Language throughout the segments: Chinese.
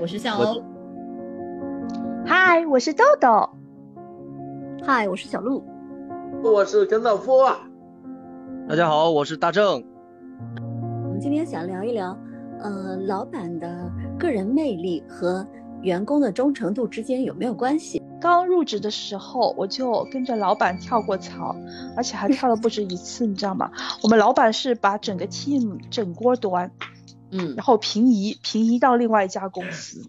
我是向欧。嗨，我是豆豆。嗨，我是小鹿。我是跟道夫。大家好，我是大正。我们今天想聊一聊，呃，老板的个人魅力和员工的忠诚度之间有没有关系？刚入职的时候，我就跟着老板跳过槽，而且还跳了不止一次，你知道吗？我们老板是把整个 team 整锅端，嗯，然后平移平移到另外一家公司，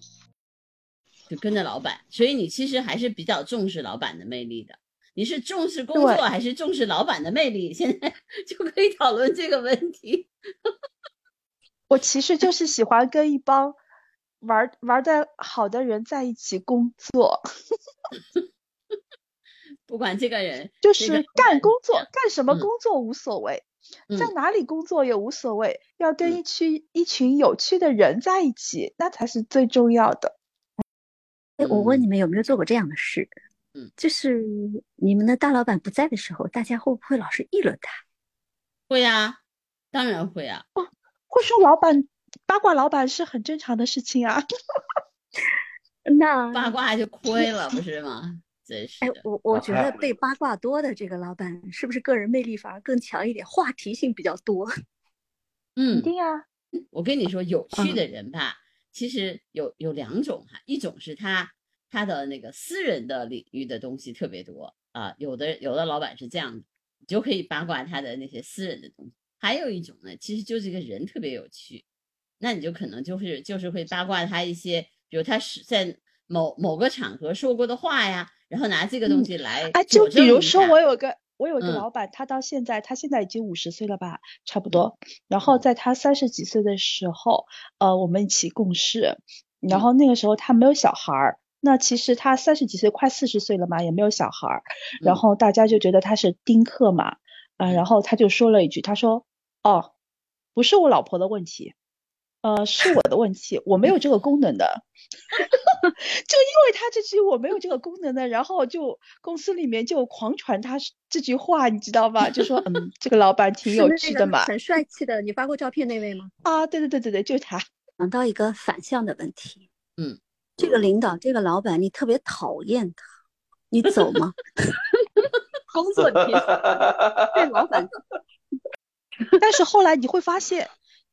就跟着老板。所以你其实还是比较重视老板的魅力的。你是重视工作还是重视老板的魅力？现在 就可以讨论这个问题。我其实就是喜欢跟一帮玩玩的好的人在一起工作。不管这个人就是干工作，干什么工作无所谓，在哪里工作也无所谓，要跟一群一群有趣的人在一起，那才是最重要的。哎，我问你们有没有做过这样的事？嗯，就是你们的大老板不在的时候，大家会不会老是议论他？会呀，当然会啊。哦，会说老板八卦，老板是很正常的事情啊。那八卦就亏了，不是吗？真是。哎，我我觉得被八卦多的这个老板，是不是个人魅力反而更强一点，话题性比较多？嗯，一定啊。我跟你说，有趣的人吧，其实有有两种哈，一种是他。他的那个私人的领域的东西特别多啊，有的有的老板是这样的，你就可以八卦他的那些私人的东西。还有一种呢，其实就是这个人特别有趣，那你就可能就是就是会八卦他一些，比如他是在某某个场合说过的话呀，然后拿这个东西来啊，就比如说我有个我有个老板，他到现在他现在已经五十岁了吧，差不多。然后在他三十几岁的时候，呃，我们一起共事，然后那个时候他没有小孩儿。那其实他三十几岁，快四十岁了嘛，也没有小孩儿，然后大家就觉得他是丁克嘛，啊，然后他就说了一句，他说，哦，不是我老婆的问题，呃，是我的问题，我没有这个功能的，就因为他这句我没有这个功能的，然后就公司里面就狂传他这句话，你知道吧？就说，嗯，这个老板挺有趣的嘛，很帅气的，你发过照片那位吗？啊，对对对对对，就是他。想到一个反向的问题，嗯。这个领导，这个老板，你特别讨厌他，你走吗？工作 提这老板。但是后来你会发现，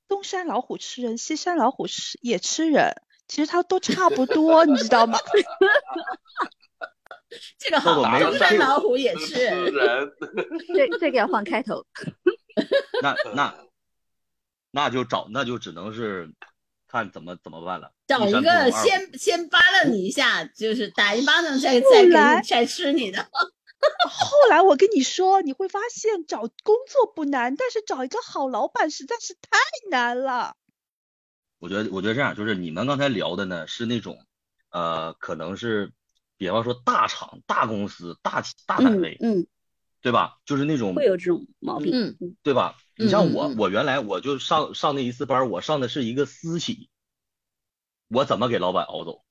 东山老虎吃人，西山老虎吃也吃人，其实它都差不多，你知道吗？这个好，东山老虎也吃人。这这个要换开头。那那那就找，那就只能是。看怎么怎么办了？找一个先先扒拉你一下，就是打一巴掌，再再给你再吃你的。后来我跟你说，你会发现找工作不难，但是找一个好老板实在是太难了。我觉得，我觉得这样，就是你们刚才聊的呢，是那种，呃，可能是，比方说大厂、大公司、大大单位，嗯，对吧？就是那种会有这种毛病，嗯，对吧？你像我，我原来我就上上那一次班，我上的是一个私企，我怎么给老板熬走？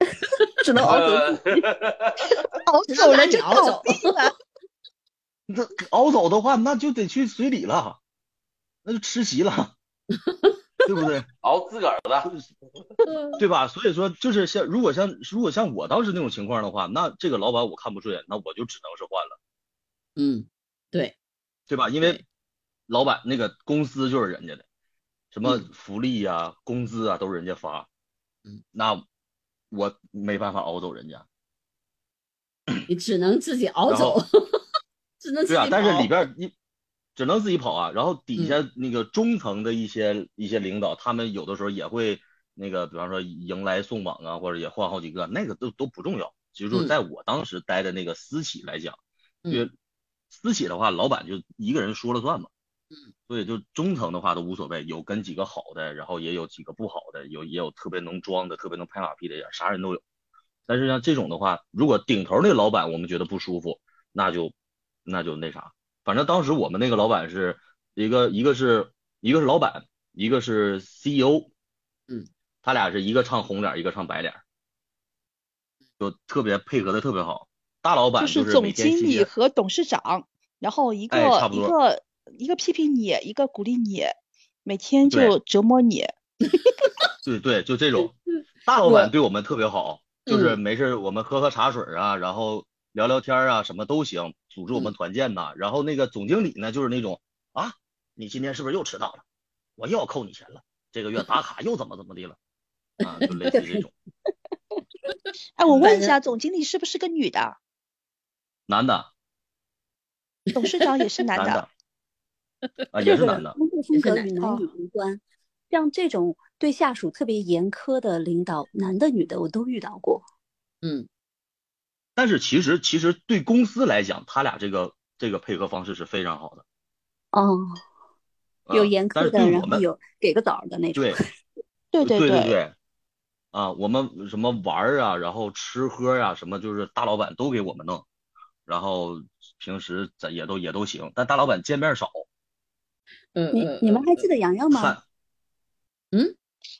只能熬走，熬走了就熬走了。那熬走的话，那就得去随礼了，那就吃席了，对不对？熬自个儿的，对吧？所以说，就是像如果像如果像我当时那种情况的话，那这个老板我看不顺眼，那我就只能是换了。嗯，对，对吧？因为。老板那个公司就是人家的，什么福利呀、工资啊都是人家发，嗯，那我没办法熬走人家，你只能自己熬走，只能自己对啊，但是里边你只能自己跑啊，然后底下那个中层的一些一些领导，他们有的时候也会那个，比方说迎来送往啊，或者也换好几个，那个都都不重要，其实就是在我当时待的那个私企来讲，因为私企的话，老板就一个人说了算嘛。嗯，所以就中层的话都无所谓，有跟几个好的，然后也有几个不好的，有也有特别能装的，特别能拍马屁的，啥人都有。但是像这种的话，如果顶头那老板我们觉得不舒服，那就那就那啥。反正当时我们那个老板是一个一个是一个是老板，一个是 CEO，嗯，他俩是一个唱红脸，一个唱白脸，就特别配合的特别好。大老板就是总经理和董事长，然后一个一个。一个批评你，一个鼓励你，每天就折磨你。对对，就这种。大老板对我们特别好，就是嗯没事我们喝喝茶水啊，然后聊聊天啊，什么都行，组织我嗯们团建呐。然后那个总经理呢，就是那种啊，你今天是不是又迟到了？我又要扣你钱了，这个月打卡又怎么怎么的了？啊，就类似于这种。哎，我问一下，总经理是不是个女的？男的，董事长也是男 男的。啊，也是男的。工作风格与男女无关。像这种对下属特别严苛的领导，男的女的我都遇到过。嗯，但是其实其实对公司来讲，他俩这个这个配合方式是非常好的。哦，有严苛的，对我们然后有给个枣的那种。对对对对对对，啊，我们什么玩儿啊，然后吃喝呀、什么就是大老板都给我们弄，然后平时咱也都也都行，但大老板见面少，你嗯你你们还嗯记得洋洋吗？看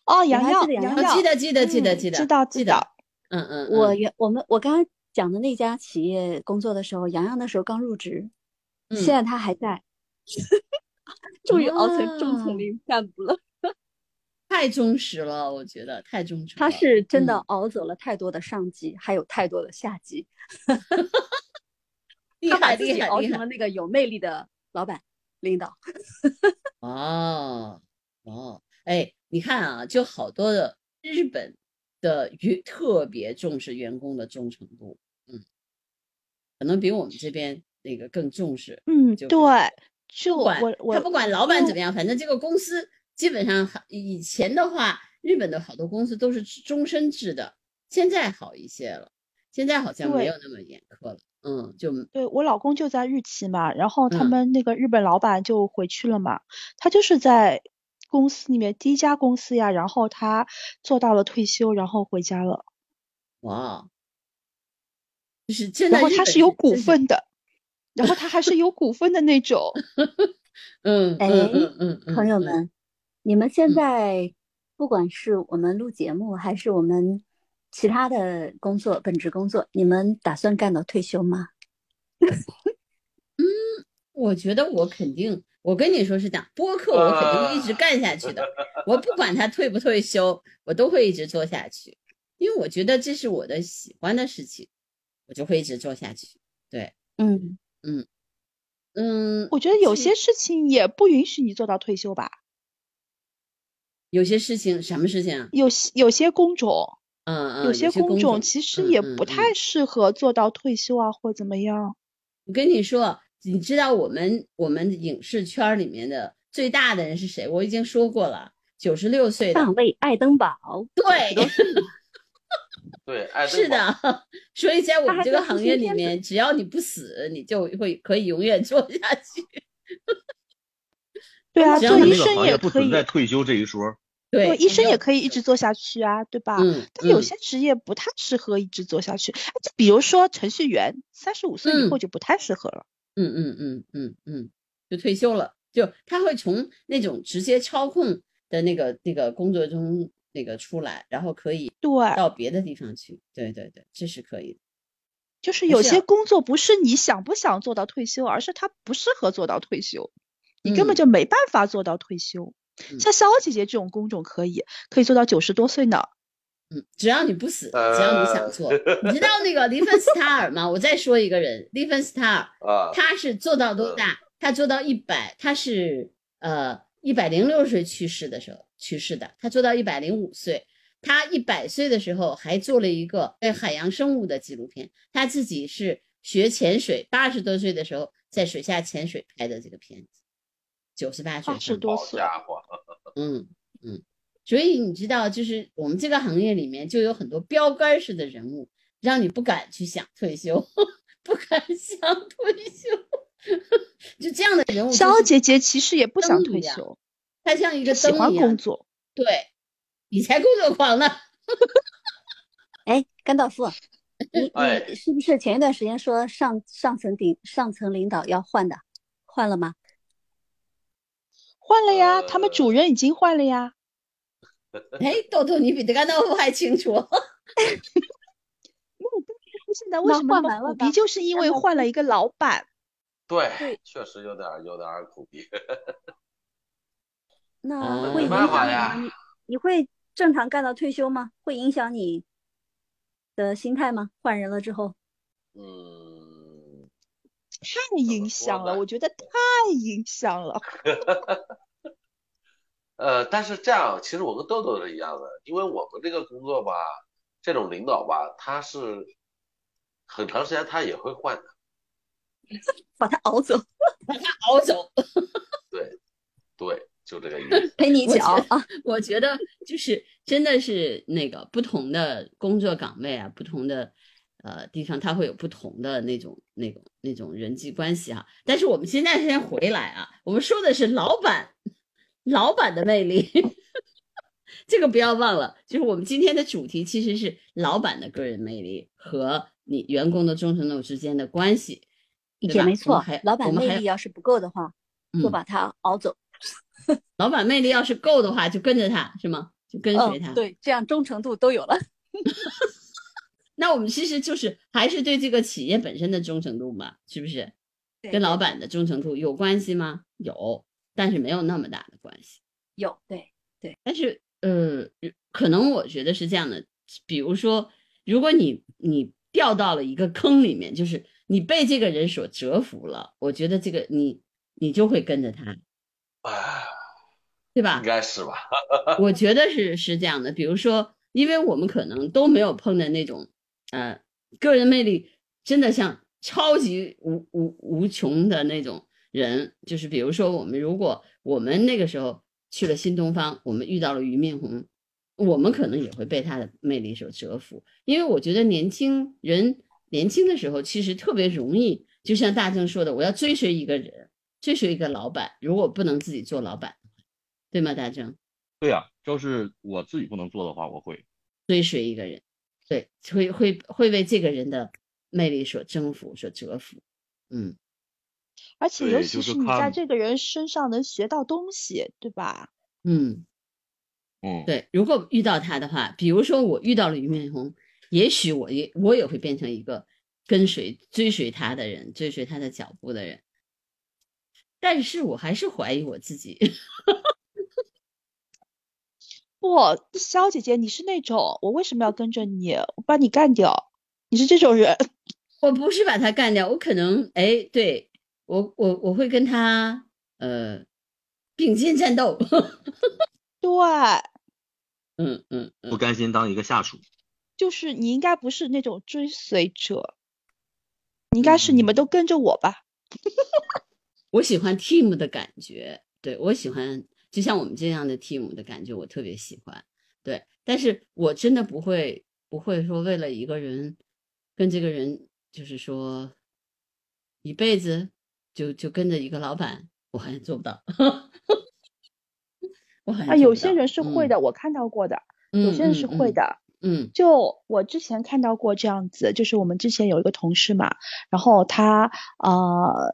哦，你洋洋，还记得洋洋记得记得记得嗯记得知道记得。嗯嗯，嗯我原我们我刚刚讲的那家企业工作的时候，洋洋那时候刚入职，嗯现在他还在，终于熬成中层领干部了。太忠实了，我觉得太忠实。他是真的嗯熬走了太多的上级，还有太多的下级，厉他把害自己熬成了那个有魅力的老板领导。哦哦，哎，你看啊，就好多的日本的员特别重视员工的忠诚度，嗯，可能比我们这边那个更重视。嗯，就对，就管我我他不管老板怎么样，反正这个公司基本上还以前的话，日本的好多公司都是终身制的，现在好一些了，现在好像没有那么严苛了。嗯，就对我老公就在日企嘛，然后他嗯们那个日本老板就回去了嘛，他就是在公司里面第一家公司呀，然后他做到了退休，然后回家了，哇，就是真的然后他是有股份的，然后他还是有股份的那种。嗯哎朋友们，你们现嗯在不管是我们录节目，还是我们其他的工作、本职工作，你们打算干到退休吗？我觉得我肯定，我跟你说是这样，播客我肯定会一直干下去的。我不管他退不退休，我都会一直做下去，因为我觉得这是我的喜欢的事情，我就会一直做下去。对，嗯，嗯嗯，我觉得有些事情也不允许你做到退休吧，有些事情，什么事情啊？有些有些工种，嗯嗯，有些工工种其实也不太适合做到退休啊，或怎么样。我跟你说，你知道我们我们影视圈儿里面的最大的人是谁？我已经说过了，九十六岁的上，尉爱登堡，对，对，爱登堡是的，所以在我们这个行业里面，只要你不死，你就会可以永远做下去。对啊，做医生也可以，存在退休这一说。对，医生也可以一直做下去啊，对吧？嗯嗯但有些职业不太适合一直做下去，哎就比如说程序员，三十五岁以后嗯就不太适合了。嗯嗯嗯嗯嗯，就退休了，就他会从那种直接操控的那个那个工作中那个出来，然后可以对，到别的地方去。对对对，这是可以的。就是有些工作不是你想不想做到退休，而是他不适合做到退休，你根本嗯就没办法做到退休。嗯像肖姐姐这种工种可以，可以做到九十多岁呢。嗯，只要你不死，只要你想做。你知道那个利芬斯塔尔吗？我再说一个人，利芬斯塔尔，啊，他是做到多大？他做到一百，他是呃一百零六岁去世的时候去世的，他做到一百零五岁。他一百岁的时候还做了一个对海洋生物的纪录片，他自己是学潜水，八十多岁的时候在水下潜水拍的这个片子，九十八岁八十多岁家伙，嗯嗯，所以你知道，就是我们这个行业里面就有很多标杆式的人物，让你不敢去想退休，不敢想退休，就这样的人物、肖姐姐其实也不想退休，他像一个她喜欢灯一样工作。对，你才工作狂呢。哎，甘道夫，你哎你是不是前一段时间说上上层顶上层领导要换的，换了吗？换了呀，他们呃主任已经换了呀。哎，豆豆，你比德甘道夫还清楚。现在为那什么苦逼？就是因为换了一个老板。对对，确实有点有点苦逼。那嗯会影响呀你吗？你你会正常干到退休吗？会影响你的心态吗？换人了之后，嗯，太影响了，我觉得太影响了。呃，但是这样，其实我跟豆豆是一样的，因为我们这个工作吧，这种领导吧，他是很长时间他也会换的，把他熬走，把他熬走。对，对，就这个意思。陪你一起我觉熬啊。我觉得就是真的是那个不同的工作岗位啊，不同的呃地方，它会有不同的那种那种那种人际关系哈、但是我们现在先回来啊，我们说的是老板，老板的魅力，这个不要忘了，就是我们今天的主题其实是老板的个人魅力和你员工的忠诚度之间的关系。对吧也没错老板魅力要是不够的话，就嗯把他熬走。老板魅力要是够的话，就跟着他是吗？就跟随他。嗯，对，这样忠诚度都有了。那我们其实就是还是对这个企业本身的忠诚度嘛，是不是？对跟老板的忠诚度有关系吗？有，但是没有那么大的关系。有对对，但是呃，可能我觉得是这样的，比如说，如果你你掉到了一个坑里面，就是你被这个人所折服了，我觉得这个你你就会跟着他，啊，对吧应？该是吧？我觉得是是这样的，比如说，因为我们可能都没有碰的那种，呃，个人魅力真的像超级无无无穷的那种人，就是比如说我们如果我们那个时候去了新东方，我们遇到了俞敏洪，我们可能也会被他的魅力所折服，因为我觉得年轻人年轻的时候其实特别容易，就像大正说的，我要追随一个人，追随一个老板，如果不能自己做老板，对吗？大正？对呀、要是我自己不能做的话，我会。追随一个人，对，会会会为这个人的魅力所征服、所折服。嗯，而且尤其是你在这个人身上能学到东西，对吧？嗯，嗯，对。如果遇到他的话，比如说我遇到了俞敏洪，也许我也我也会变成一个跟随、追随他的人，追随他的脚步的人。但是我还是怀疑我自己。不，肖姐姐，你是那种我为什么要跟着你？我把你干掉，你是这种人。我不是把他干掉，我可能哎，对我我我会跟他呃并肩战斗。对，嗯嗯嗯。不甘心当一个下属。就是你应该不是那种追随者，你应该是你们嗯都跟着我吧？我喜欢 team 的感觉，对我喜欢，就像我们这样的 team 的感觉，我特别喜欢。对，但是我真的不会不会说为了一个人跟这个人，就是说一辈子就就跟着一个老板，我好像做不到。我好像啊，有些人是会嗯的，我看到过的，嗯有些人是会的。嗯就我之前看到过这样子，就是我们之前有一个同事嘛，然后他呃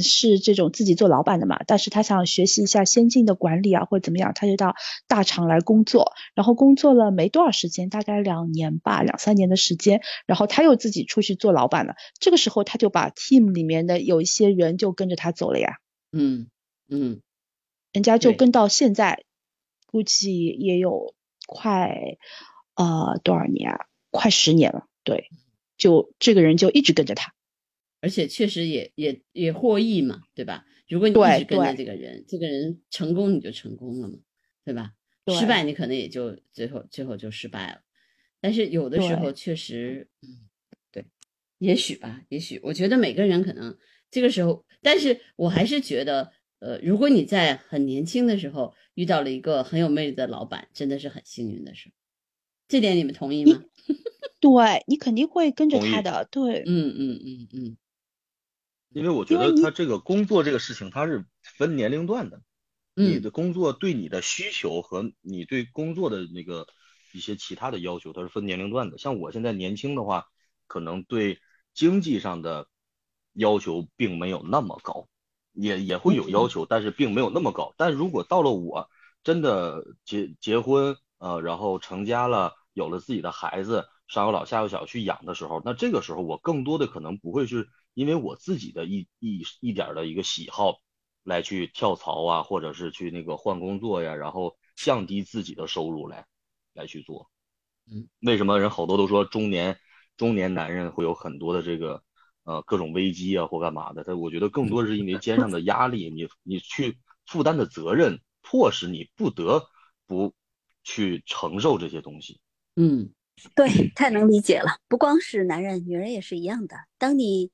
是这种自己做老板的嘛，但是他想学习一下先进的管理啊或者怎么样，他就到大厂来工作，然后工作了没多少时间，大概两年吧，两三年的时间，然后他又自己出去做老板了，这个时候他就把 team 里面的有一些人就跟着他走了呀，嗯嗯人家就跟到现在，估计也有快呃多少年啊？快十年了。对，就这个人就一直跟着他。而且确实也也也获益嘛，对吧？如果你一直跟着这个人，这个人成功你就成功了嘛，对吧？对失败你可能也就最后最后就失败了。但是有的时候确实，嗯，对，也许吧，也许我觉得每个人可能这个时候，但是我还是觉得，呃，如果你在很年轻的时候遇到了一个很有魅力的老板，真的是很幸运的事。这点你们同意吗？对你肯定会跟着他的。对，嗯嗯嗯嗯，因为我觉得他这个工作这个事情，它是分年龄段的。你嗯的工作对你的需求和你对工作的那个一些其他的要求，它是分年龄段的。像我现在年轻的话，可能对经济上的要求并没有那么高，也也会有要求，但是并没有那么高。但如果到了我真的结结婚，呃，然后成家了，有了自己的孩子，上有老下有小去养的时候，那这个时候我更多的可能不会是因为我自己的一一一点儿的一个喜好。来去跳槽啊，或者是去那个换工作呀，然后降低自己的收入来来去做。嗯，为什么人好多都说中年中年男人会有很多的这个呃各种危机啊或干嘛的？他我觉得更多是因为肩上的压力，你你去负担的责任，迫使你不得不去承受这些东西。嗯，对，太能理解了。不光是男人，女人也是一样的。当你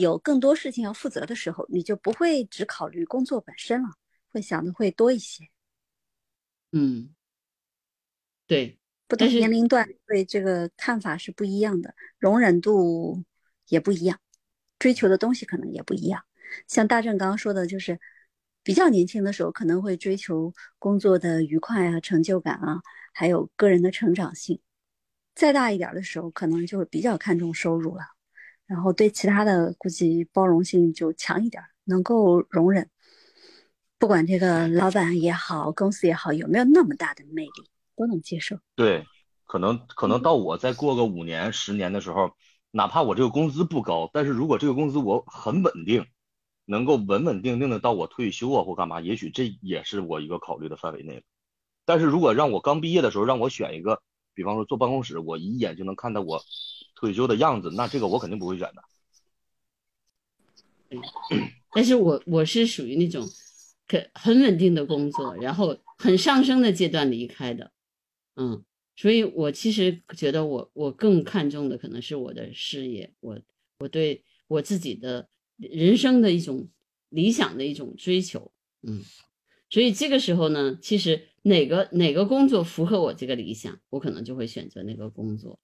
有更多事情要负责的时候，你就不会只考虑工作本身了，会想的会多一些。嗯，对，不同年龄段对这个看法是不一样的，容忍度也不一样，追求的东西可能也不一样。像大正刚刚说的，就是比较年轻的时候可能会追求工作的愉快啊、成就感啊，还有个人的成长性。再大一点的时候，可能就会比较看重收入了，然后对其他的估计包容性就强一点，能够容忍。不管这个老板也好，公司也好，有没有那么大的魅力，都能接受。对，可能可能到我再过个五年、十年的时候，哪怕我这个工资不高，但是如果这个工资我很稳定，能够稳稳定定的到我退休啊或干嘛，也许这也是我一个考虑的范围内。但是如果让我刚毕业的时候让我选一个，比方说坐办公室，我一眼就能看到我退休的样子，那这个我肯定不会选的。但是我我是属于那种可很稳定的工作，然后很上升的阶段离开的，嗯，所以我其实觉得我我更看重的可能是我的事业，我我对我自己的人生的一种理想的一种追求，嗯，所以这个时候呢，其实哪个哪个工作符合我这个理想，我可能就会选择那个工作。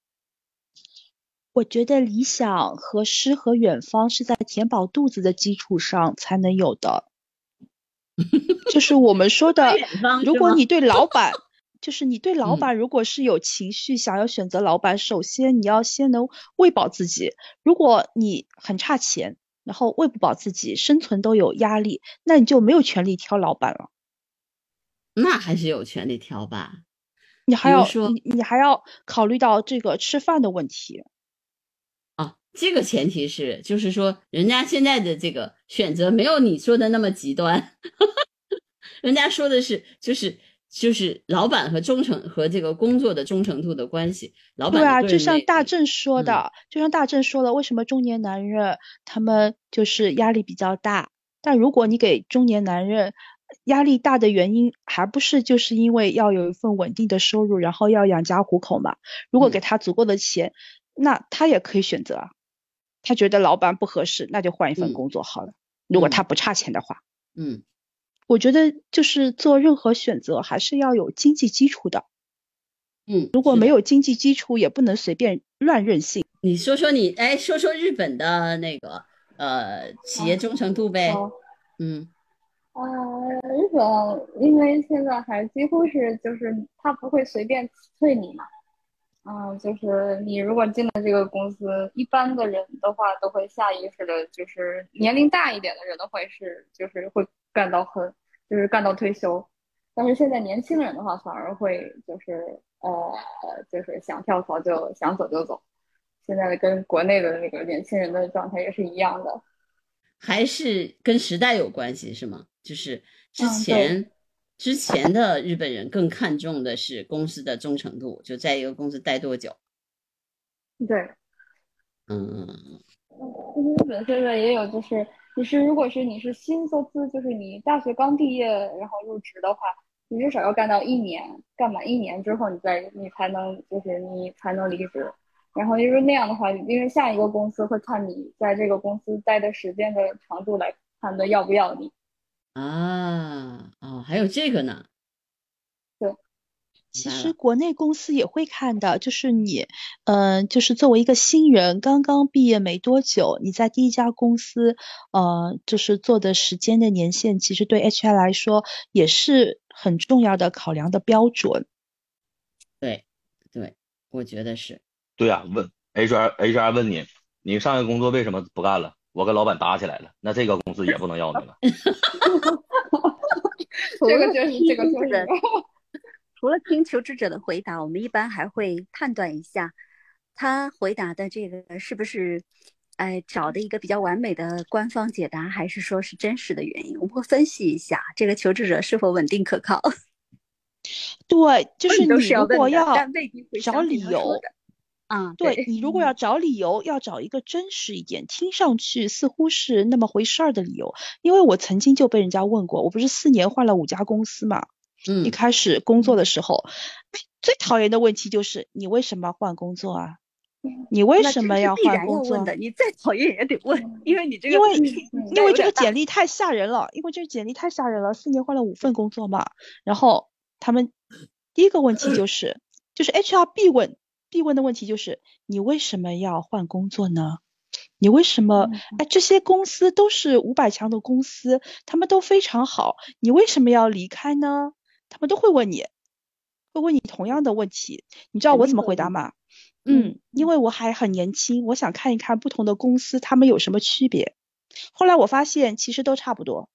我觉得理想和诗和远方是在填饱肚子的基础上才能有的，就是我们说的如果你对老板，就是你对老嗯板如果是有情绪，想要选择老板，首先你要先能喂饱自己。如果你很差钱，然后喂不饱自己，生存都有压力，那你就没有权利挑老板了。那还是有权利挑吧。你还要说你你还要考虑到这个吃饭的问题。啊，这个前提是，就是说，人家现在的这个选择没有你说的那么极端，人家说的是，就是就是老板和忠诚和这个工作的忠诚度的关系。老板对啊，就像大正说嗯的，就像大正说了，为什么中年男人他们就是压力比较大？但如果你给中年男人压力大的原因，还不是就是因为要有一份稳定的收入，然后要养家糊口嘛？如果嗯给他足够的钱，那他也可以选择啊。他觉得老板不合适，那就换一份嗯工作好了。如果嗯他不差钱的话，嗯我觉得就是做任何选择还是要有经济基础的。嗯，如果，没有经济基础，也不能随便乱任性。你说说你，哎，说说日本的那个呃企业忠诚度呗。好，嗯呃，日本因为现在还几乎是就是他不会随便辞退你嘛，嗯、就是你如果进了这个公司，一般的人的话都会下意识的，就是年龄大一点的人都会是就是会干到很就是干到退休，但是现在年轻人的话反而会就是呃就是想跳槽就想走就走，现在跟国内的那个年轻人的状态也是一样的。还是跟时代有关系是吗？就是之前、之前的日本人更看重的是公司的忠诚度，就在一个公司待多久。对。嗯其实日本现在也有，就是你是如果是你是新卒资，就是你大学刚毕业然后入职的话，你至少要干到一年，干满一年之后，你再你才能就是你才能离职。然后因为那样的话，因为下一个公司会看你在这个公司待的时间的长度来判断要不要你。啊哦，还有这个呢。对其实国内公司也会看的，就是你，嗯、就是作为一个新人，刚刚毕业没多久，你在第一家公司，呃，就是做的时间的年限，其实对 HR 来说也是很重要的考量的标准。对对，我觉得是。对啊、问 HR HR 问你，你上一个工作为什么不干了？我跟老板打起来了，那这个公司也不能要你了。这个就是这个就是除了听求职者的回答，我们一般还会判断一下他回答的这个是不是，哎，找的一个比较完美的官方解答，还是说是真实的原因？我们会分析一下这个求职者是否稳定可靠。对，就是你是要问的如果要找理由，的啊，对你如果要找理由，要找一个真实一点，听上去似乎是那么回事儿的理由。因为我曾经就被人家问过，我不是四年换了五家公司嘛，嗯一嗯，开始工作的时候，哎最讨厌的问题就是你为什么换工作啊？你为什么要换工作？问的，你再讨厌也得问，因为你这个因为因为这个简历太吓人了，因为这个简历太吓人了，四年换了五份工作嘛。然后他们第一个问题就是，就是 HR 必问必问的问题就是，你为什么要换工作呢？你为什么？哎，这些公司都是五百强的公司，他们都非常好，你为什么要离开呢？他们都会问你，会问你同样的问题。你知道我怎么回答吗？嗯嗯，因为我还很年轻，我想看一看不同的公司他们有什么区别。后来我发现其实都差不多。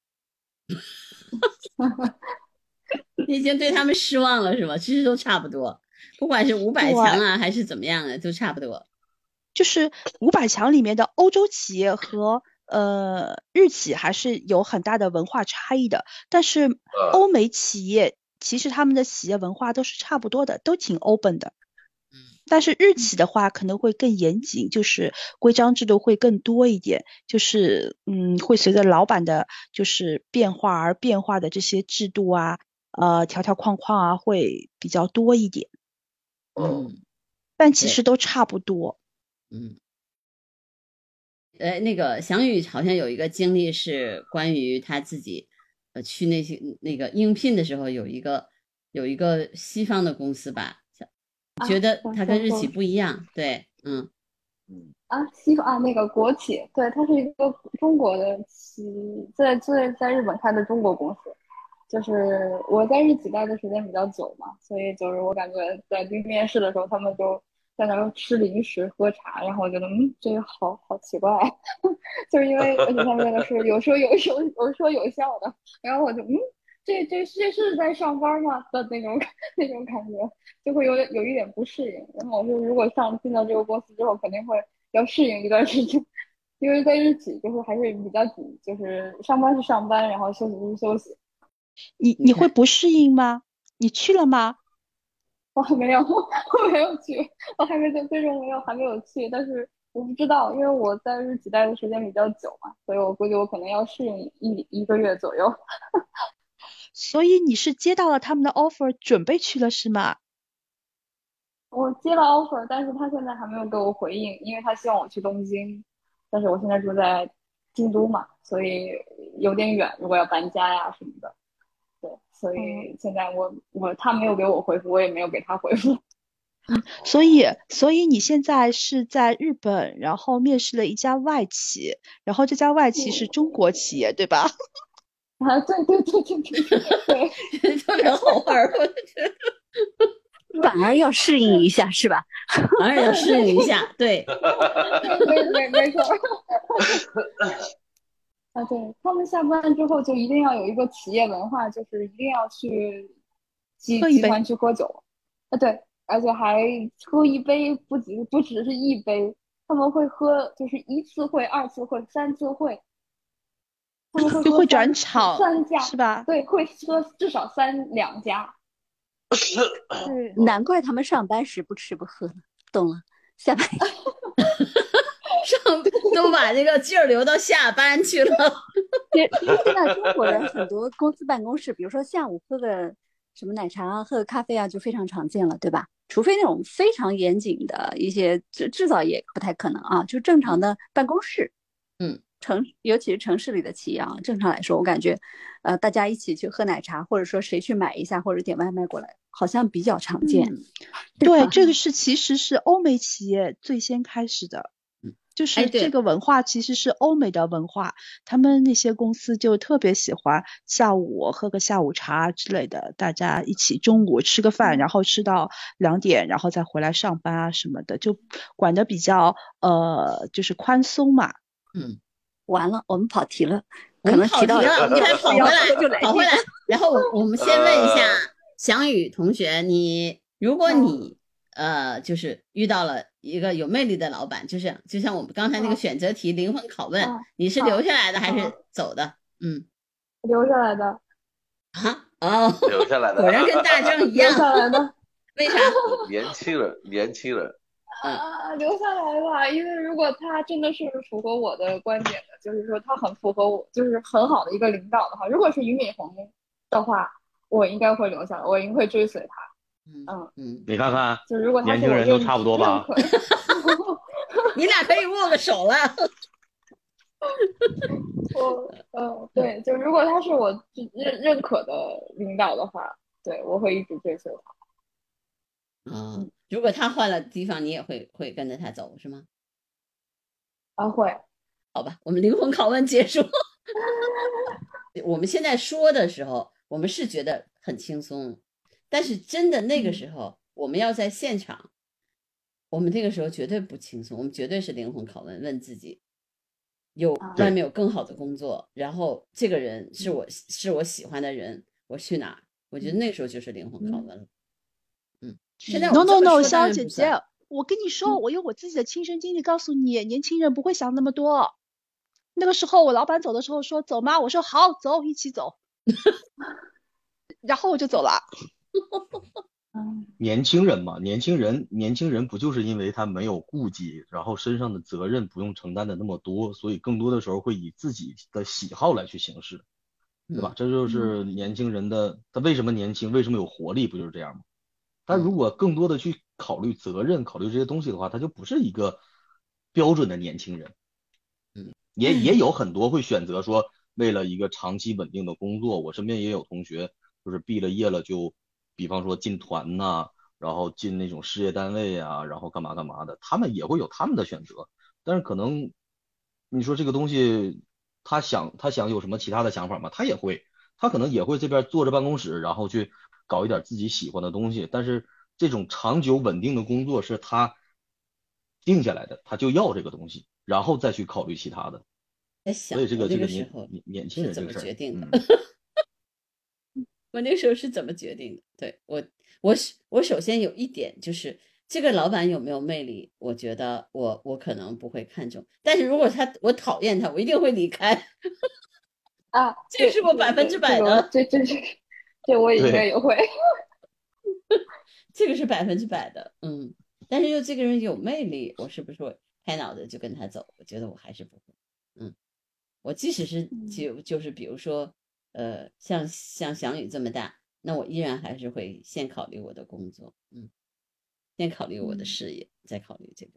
你已经对他们失望了是吧？其实都差不多，不管是五百对强啊还是怎么样的，都差不多。就是五百强里面的欧洲企业和呃日企还是有很大的文化差异的，但是欧美企业其实他们的企业文化都是差不多的，都挺 open 的。嗯但是日企的话可能会更严谨，就是规章制度会更多一点，就是嗯会随着老板的就是变化而变化的这些制度啊，呃条条框框啊会比较多一点，嗯但其实都差不多。嗯。哎，那个翔宇好像有一个经历是关于他自己，呃，去那些那个应聘的时候，有一个有一个西方的公司吧，啊觉得我他跟日企不一样，对，嗯啊，西方啊，那个国企，对，它是一个中国的企，在在在日本开的中国公司。就是我在日企待的时间比较久嘛，所以就是我感觉在去面试的时候，他们就在那儿吃零食、喝茶，然后我觉得嗯，这个好好奇怪，就是因为而 且他们那个是有说有有有说有笑的，然后我就嗯，这这这是在上班吗 的那种那种感觉，就会有点有一点不适应。然后我说，如果上进到这个公司之后，肯定会要适应一段时间，因为在日企就是还是比较紧，就是上班是上班，然后休息是休息。你你会不适应吗？你去了吗？我还没有，我没有去，我还没在最终没有还没有去，但是我不知道，因为我在日企待的时间比较久嘛，所以我估计我可能要适应一一个月左右。所以你是接到了他们的 offer，准备去了是吗？我接了 offer，但是他现在还没有给我回应，因为他希望我去东京，但是我现在住在京都嘛，所以有点远，如果要搬家呀什么的，对，所以现在我我他没有给我回复，我也没有给他回复。所以所以你现在是在日本，然后面试了一家外企，然后这家外企是中国企业，对吧？啊，对对对对对对，特别 好玩儿，我觉得反而要适应一下，是吧？反而要适应一下，对，没没没错。啊，对他们下班之后就一定要有一个企业文化，就是一定要去集喝一杯集团去喝酒，啊对，而且还喝一杯，不仅不只是一杯，他们会喝就是一次会、二次会、三次会，他们会就会转场三家是吧？对，会喝至少三两家。对，难怪他们上班时不吃不喝呢，懂了。下班 上都把那个劲儿留到下班去了。因为现在中国人很多公司办公室，比如说下午喝个什么奶茶啊、喝个咖啡啊，就非常常见了，对吧？除非那种非常严谨的一些制制造业不太可能啊，就正常的办公室，嗯，城尤其是城市里的企业啊，正常来说，我感觉，呃，大家一起去喝奶茶，或者说谁去买一下，或者点外卖过来，好像比较常见。嗯对，吧这个是其实是欧美企业最先开始的嗯，就是这个文化其实是欧美的文化，他们那些公司就特别喜欢下午喝个下午茶之类的，大家一起中午吃个饭，然后吃到两点，然后再回来上班啊什么的，就管的比较呃就是宽松嘛。嗯，完了，我们跑题了，可能提到们跑题了，你还跑回来就来，跑回来。然后我我们先问一下翔宇同学，你如果你呃就是遇到了一个有魅力的老板，就是就像我们刚才那个嗯选择题灵魂拷问嗯，你是留下来的还是嗯走的？嗯留下来的，啊，哦，留下来的。果然跟大正一留样，下来的为啥？年轻人，年轻人，啊，留下来吧，因为如果他真的是符合我的观点的，就是说他很符合我，就是很好的一个领导的话，如果是俞敏洪的话，我应该会留下来，我应该会追随他。嗯嗯，嗯，你看看，就如果年轻人都差不多吧 你俩可以握个手了。我呃对，就如果他是我认认可的领导的话，对我会一直追随他。嗯，如果他换了地方，你也会会跟着他走是吗？啊，会，好吧，我们灵魂拷问结束。我们现在说的时候，我们是觉得很轻松，但是真的那个时候，我们要在现场，我们那个时候绝对不轻松，我们绝对是灵魂拷问，问自己，有啊外面有更好的工作，然后这个人是我是我喜欢的人，我去哪儿？我觉得那时候就是灵魂拷问了。嗯，现在我 No no no，小姐姐，我跟你说，我用我自己的亲身经历告诉你，年轻人不会想那么多。那个时候我老板走的时候说走吗？我说好，走，一起走。然后我就走了。嗯年轻人嘛，年轻人，年轻人不就是因为他没有顾忌，然后身上的责任不用承担的那么多，所以更多的时候会以自己的喜好来去行事，对吧？这就是年轻人的，他为什么年轻，为什么有活力，不就是这样吗？但如果更多的去考虑责任，考虑这些东西的话，他就不是一个标准的年轻人。嗯，也也有很多会选择说，为了一个长期稳定的工作，我身边也有同学就是毕了业了就，比方说进团呐、然后进那种事业单位啊，然后干嘛干嘛的，他们也会有他们的选择。但是可能你说这个东西，他想他想有什么其他的想法吗？他也会，他可能也会这边坐着办公室，然后去搞一点自己喜欢的东西。但是这种长久稳定的工作是他定下来的，他就要这个东西，然后再去考虑其他的。所以这个这个年年年轻人这个事儿，决定的？嗯我那时候是怎么决定的？对我，我是我首先有一点就是这个老板有没有魅力，我觉得我我可能不会看重，但是如果他我讨厌他，我一定会离开。啊，这个是我百分之百的这这这这我也应该对也会。这个是百分之百的，嗯。但是又这个人有魅力，我是不是会拍脑袋就跟他走？我觉得我还是不会，嗯。我即使是就就是比如说，呃，像像翔宇这么大，那我依然还是会先考虑我的工作，嗯，先考虑我的嗯事业，再考虑这个。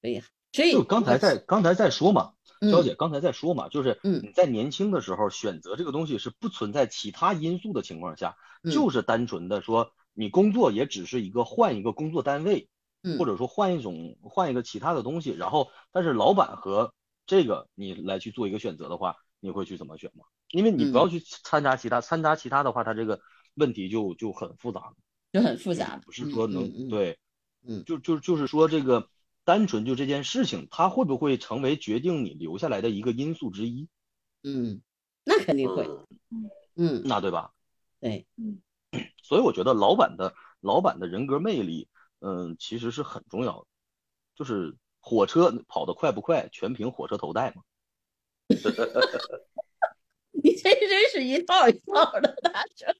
所以，所以就刚才在刚才在说嘛，肖嗯姐刚才在说嘛，就是嗯你在年轻的时候选择这个东西是不存在其他因素的情况下，嗯就是单纯的说你工作也只是一个换一个工作单位，嗯或者说换一种换一个其他的东西，然后但是老板和这个你来去做一个选择的话，你会去怎么选吗？因为你不嗯要去掺杂其他，参加其他的话，它这个问题就就很复杂。就很复杂，不是说能、对，嗯就就就是说这个单纯就这件事情，它会不会成为决定你留下来的一个因素之一？嗯，那肯定会，嗯嗯，那对吧？对，所以我觉得老板的老板的人格魅力，嗯，其实是很重要的。就是火车跑得快不快，全凭火车头带嘛。你这真是一套一套的大声，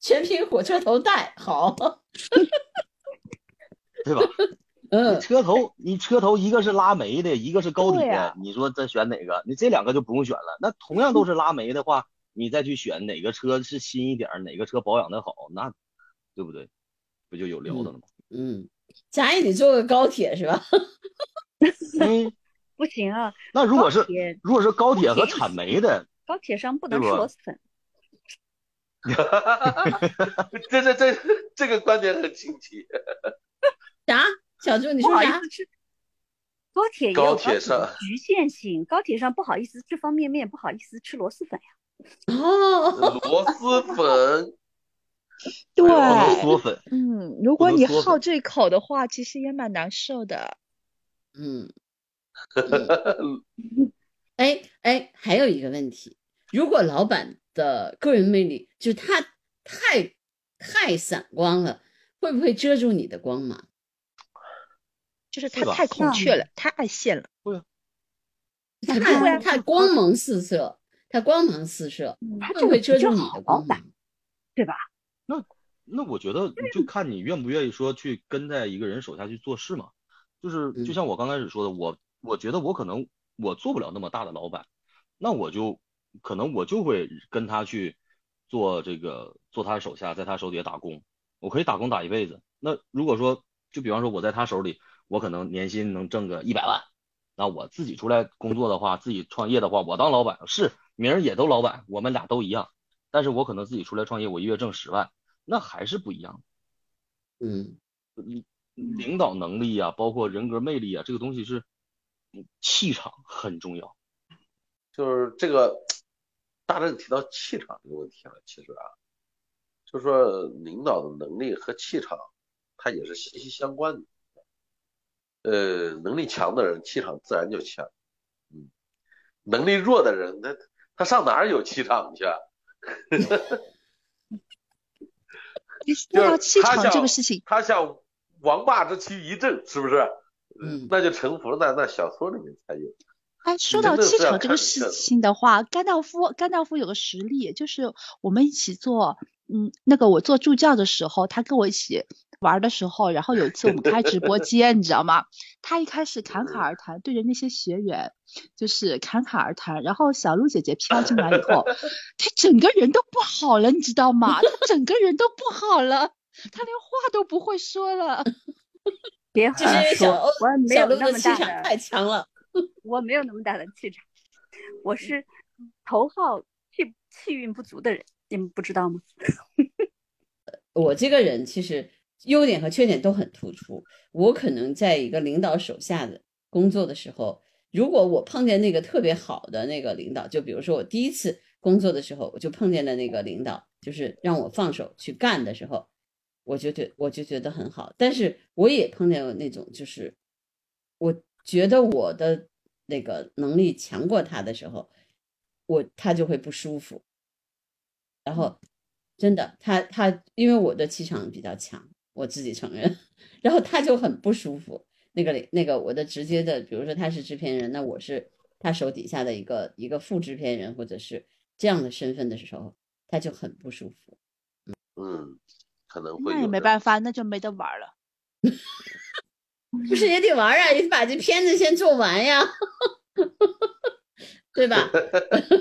全凭火车头带，好，对吧？嗯你，车头，你车头一个是拉煤的，一个是高铁，你说再选哪个？你这两个就不用选了。那同样都是拉煤的话，你再去选哪个车是新一点，哪个车保养的好，那对不对？不就有聊的了吗？嗯，佳怡，你坐个高铁是吧？嗯，不行啊，那如果是如果是高铁和产煤的，高铁上不能吃螺蛳粉。这这这这个观点很清奇。啥？小猪，你说啥？高铁也有高高铁铁上局限性，高铁上不好意思吃方便面，不好意思吃螺蛳粉呀。哦，螺蛳粉，对，螺蛳粉。嗯，如果你好这口的话，其实也蛮难受的。嗯，哎哎，还有一个问题，如果老板的个人魅力就是他太太散光了，会不会遮住你的光芒？就是他太孔雀了，太爱现了。会啊太肯定会啊太光芒四射，他光芒四射，会他这个不会遮住你的光芒？对吧？那那我觉得就看你愿不愿意说去跟在一个人手下去做事嘛。就是就嗯像我刚开始说的，我我觉得我可能我做不了那么大的老板，那我就可能我就会跟他去做这个做他手下，在他手底下打工，我可以打工打一辈子。那如果说就比方说我在他手里，我可能年薪能挣个一百万，那我自己出来工作的话，自己创业的话，我当老板是名儿也都老板，我们俩都一样，但是我可能自己出来创业，我一月挣十万。那还是不一样嗯的。领领导能力啊，包括人格魅力啊，这个东西是嗯气场很重要。就是这个大正提到气场这个问题了，其实啊，就是说领导的能力和气场，它也是息息相关的。呃，能力强的人气场自然就强，嗯，能力弱的人，他他上哪儿有气场去啊？说到气场这像个事情，他像王霸之躯一震，是不是？嗯那就臣服了，那那小说里面才有。哎，说到气场这个事情的话，甘道夫甘道夫有个实例，就是我们一起做，嗯，那个我做助教的时候，他跟我一起玩的时候，然后有一次我们开直播 间，你知道吗？他一开始侃侃而谈，对着那些学员就是侃侃而谈，然后小鹿姐姐飘进来以后，他整个人都不好了，你知道吗？他整个人都不好了，他连话都不会说了。别就是因为 说小欧，我没小有那鹿的气场么大的太强了。我没有那么大的气场，我是头号气气运不足的人，你们不知道吗？我这个人其实优点和缺点都很突出。我可能在一个领导手下的工作的时候，如果我碰见那个特别好的那个领导，就比如说我第一次工作的时候，我就碰见了那个领导，就是让我放手去干的时候，我就觉我就觉得很好。但是我也碰见过那种，就是我觉得我的那个能力强过他的时候，我他就会不舒服。然后真的，他他因为我的气场比较强，我自己承认，然后他就很不舒服。那个那个我的直接的，比如说他是制片人，那我是他手底下的一个一个副制片人，或者是这样的身份的时候，他就很不舒服。嗯，可能会那也没办法，那就没得玩了。不是也得玩啊，也得把这片子先做完呀，对吧？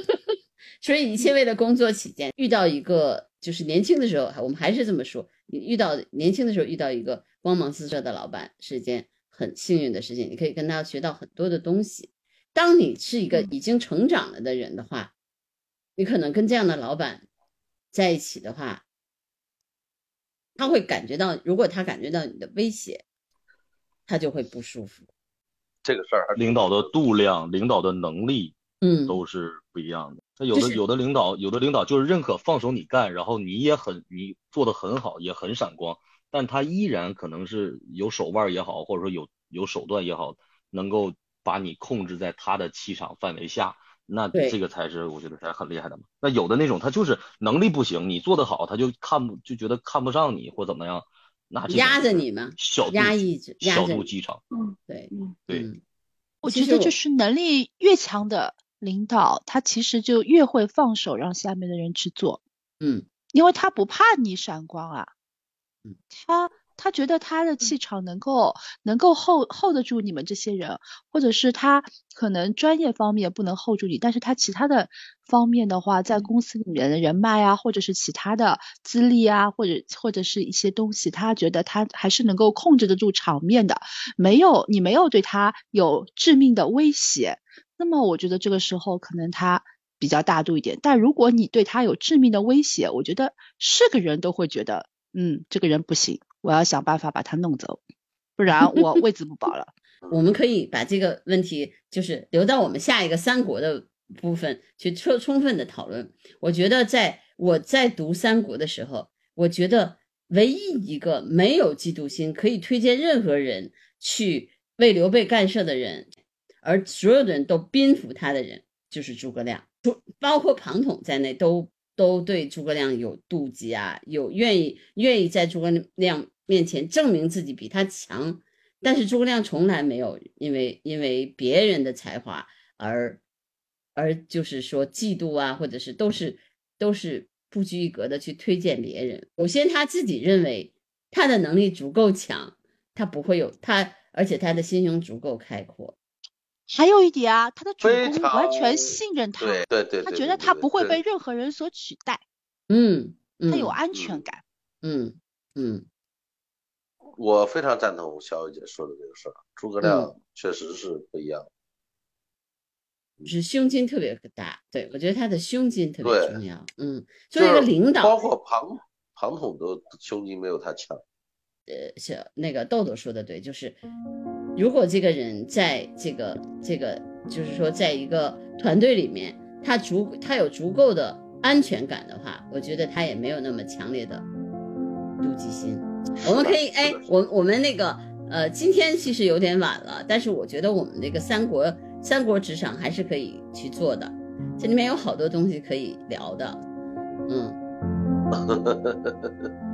所以一切为了工作起见，遇到一个就是年轻的时候，我们还是这么说，你遇到年轻的时候遇到一个光芒四射的老板是一件很幸运的事情，你可以跟他学到很多的东西。当你是一个已经成长了的人的话，你可能跟这样的老板在一起的话，他会感觉到，如果他感觉到你的威胁，他就会不舒服。这个事儿领导的度量、领导的能力嗯，都是不一样的。那有就是的有的领导，有的领导就是认可放手你干，然后你也很你做的很好，也很闪光，但他依然可能是有手腕也好，或者说有有手段也好，能够把你控制在他的气场范围下。那这个才是我觉得才是很厉害的嘛。那有的那种他就是能力不行，你做得好，他就看不就觉得看不上你或怎么样，那压着你嘛，小肚压抑着小肚鸡肠。嗯。对，嗯对我觉得就是能力越强的领导，他其实就越会放手让下面的人去做，嗯。因为他不怕你闪光啊嗯，他他觉得他的气场能够能够 hold hold 得住你们这些人，或者是他可能专业方面不能 hold 住你，但是他其他的方面的话，在公司里面的人脉啊，或者是其他的资历啊，或者或者是一些东西，他觉得他还是能够控制得住场面的，没有你没有对他有致命的威胁，那么我觉得这个时候可能他比较大度一点。但如果你对他有致命的威胁，我觉得是个人都会觉得，嗯，这个人不行，我要想办法把他弄走，不然我位子不保了。我们可以把这个问题就是留到我们下一个三国的部分去充充分的讨论。我觉得在我在读三国的时候，我觉得唯一一个没有嫉妒心，可以推荐任何人去为刘备干涉的人，而所有的人都宾服他的人，就是诸葛亮，包括庞统在内，都都对诸葛亮有妒忌啊，有愿意愿意在诸葛亮面前证明自己比他强。但是诸葛亮从来没有因为因为别人的才华而而就是说嫉妒啊，或者是都是都是不拘一格的去推荐别人。首先他自己认为他的能力足够强，他不会有他，而且他的心胸足够开阔。还有一点啊，他的主公完全信任他，对对对，他觉得他不会。被任何人所取代，嗯，嗯他有安全感。嗯嗯我非常赞同小雨姐说的这个事儿，诸葛嗯亮确实是不一样。是胸襟特别大，对我觉得他的胸襟特别对重要。嗯，作为一个领导，包括庞庞统都胸襟没有他强。呃，小那个豆豆说的对，就是如果这个人在这个这个，就是说在一个团队里面，他足他有足够的安全感的话，我觉得他也没有那么强烈的妒忌心。我们可以，哎我我们那个呃，今天其实有点晚了，但是我觉得我们那个三国三国职场还是可以去做的，这里面有好多东西可以聊的，嗯。